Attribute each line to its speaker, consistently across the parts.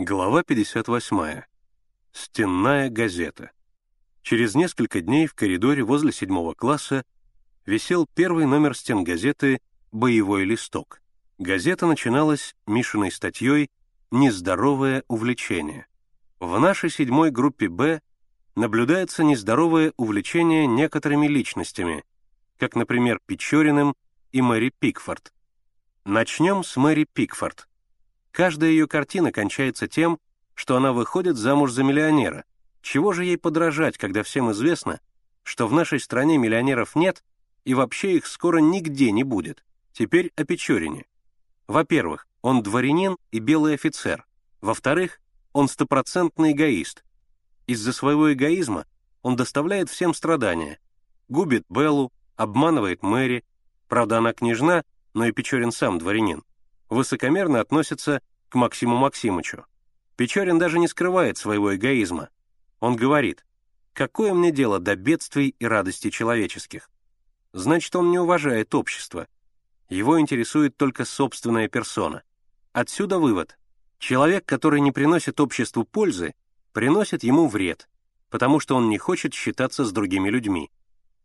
Speaker 1: Глава 58. Стенная газета. Через несколько дней в коридоре возле седьмого класса висел первый номер стенгазеты «Боевой листок». Газета начиналась Мишиной статьей «Нездоровое увлечение». В нашей седьмой группе «Б» наблюдается нездоровое увлечение некоторыми личностями, как, например, Печориным и Мэри Пикфорд. Начнем с Мэри Пикфорд. Каждая ее картина кончается тем, что она выходит замуж за миллионера. Чего же ей подражать, когда всем известно, что в нашей стране миллионеров нет и вообще их скоро нигде не будет? Теперь о Печорине. Во-первых, он дворянин и белый офицер. Во-вторых, он стопроцентный эгоист. Из-за своего эгоизма он доставляет всем страдания. Губит Беллу, обманывает Мэри. Правда, она княжна, но и Печорин сам дворянин. Высокомерно относится к Максиму Максимычу. Печорин даже не скрывает своего эгоизма. Он говорит, «Какое мне дело до бедствий и радостей человеческих?» Значит, он не уважает общество. Его интересует только собственная персона. Отсюда вывод. Человек, который не приносит обществу пользы, приносит ему вред, потому что он не хочет считаться с другими людьми.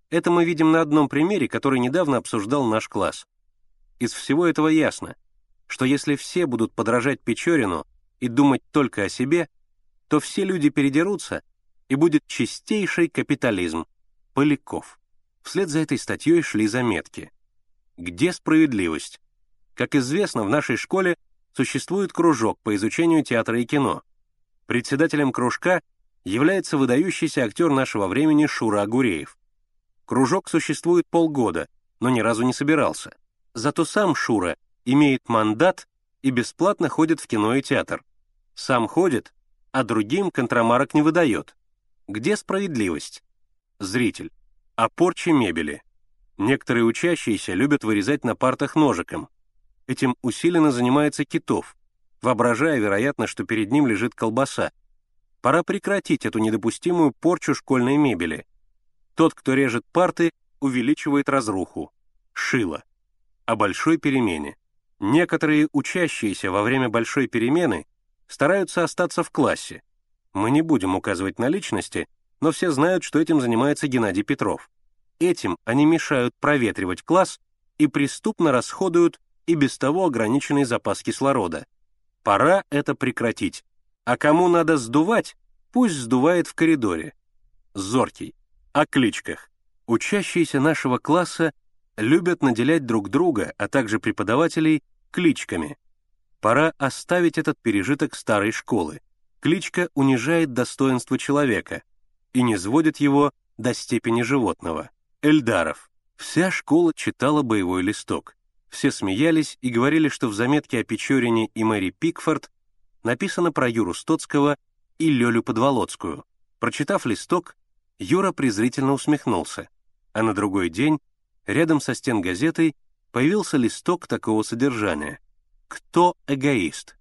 Speaker 1: Это мы видим на одном примере, который недавно обсуждал наш класс. Из всего этого ясно, что если все будут подражать Печорину и думать только о себе, то все люди передерутся, и будет чистейший капитализм. Поляков. Вслед за этой статьей шли заметки. Где справедливость? Как известно, в нашей школе существует кружок по изучению театра и кино. Председателем кружка является выдающийся актер нашего времени Шура Агуреев. Кружок существует полгода, но ни разу не собирался. Зато сам Шура имеет мандат и бесплатно ходит в кино и театр. Сам ходит, а другим контрамарок не выдает. Где справедливость? Зритель. О порче мебели. Некоторые учащиеся любят вырезать на партах ножиком. Этим усиленно занимается Китов, воображая, вероятно, что перед ним лежит колбаса. Пора прекратить эту недопустимую порчу школьной мебели. Тот, кто режет парты, увеличивает разруху. Шило. О большой перемене. Некоторые учащиеся во время большой перемены стараются остаться в классе. Мы не будем указывать на личности, но все знают, что этим занимается Геннадий Петров. Этим они мешают проветривать класс и преступно расходуют и без того ограниченный запас кислорода. Пора это прекратить. А кому надо сдувать, пусть сдувает в коридоре. Зоркий. О кличках. Учащиеся нашего класса любят наделять друг друга, а также преподавателей, кличками. Пора оставить этот пережиток старой школы. Кличка унижает достоинство человека и не сводит его до степени животного. Эльдаров. Вся школа читала боевой листок. Все смеялись и говорили, что в заметке о Печорине и Мэри Пикфорд написано про Юру Стоцкого и Лёлю Подволоцкую. Прочитав листок, Юра презрительно усмехнулся, а на другой день рядом со стен газетой появился листок такого содержания. «Кто эгоист?»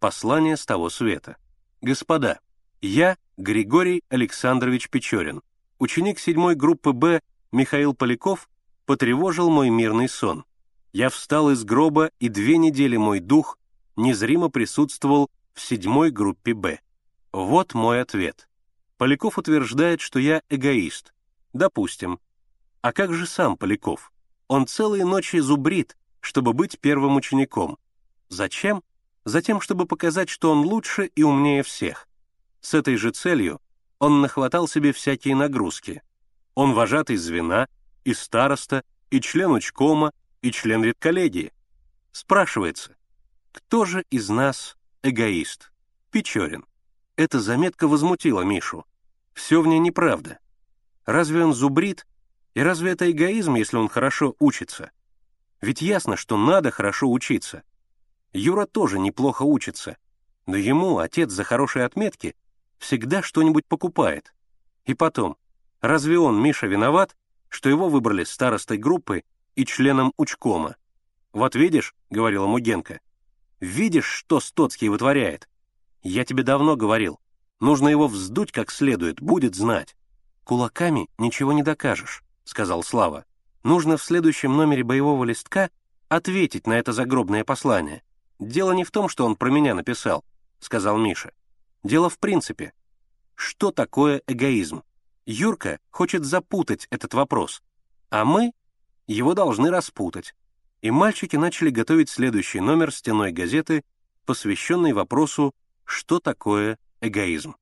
Speaker 1: Послание с того света. «Господа, я Григорий Александрович Печорин, ученик седьмой группы «Б» Михаил Поляков потревожил мой мирный сон. Я встал из гроба, и две недели мой дух незримо присутствовал в седьмой группе «Б». Вот мой ответ. Поляков утверждает, что я эгоист. Допустим. А как же сам Поляков? Он целые ночи зубрит, чтобы быть первым учеником. Зачем? Затем, чтобы показать, что он лучше и умнее всех. С этой же целью он нахватал себе всякие нагрузки. Он вожатый звена, и староста, и член учкома, и член редколлегии. Спрашивается, кто же из нас эгоист? Печорин. Эта заметка возмутила Мишу. Все в ней неправда. Разве он зубрит и разве это эгоизм, если он хорошо учится? Ведь ясно, что надо хорошо учиться. Юра тоже неплохо учится, но ему отец за хорошие отметки всегда что-нибудь покупает. И потом, разве он, Миша, виноват, что его выбрали старостой группы и членом учкома? «Вот видишь», — говорила Мугенко, — «видишь, что Стоцкий вытворяет? Я тебе давно говорил, нужно его вздуть как следует, будет знать. Кулаками ничего не докажешь сказал Слава. «Нужно в следующем номере боевого листка ответить на это загробное послание. Дело не в том, что он про меня написал. сказал Миша. «Дело в принципе. Что такое эгоизм? Юрка хочет запутать этот вопрос, а мы его должны распутать. И мальчики начали готовить следующий номер стеной газеты, посвященный вопросу «Что такое эгоизм?».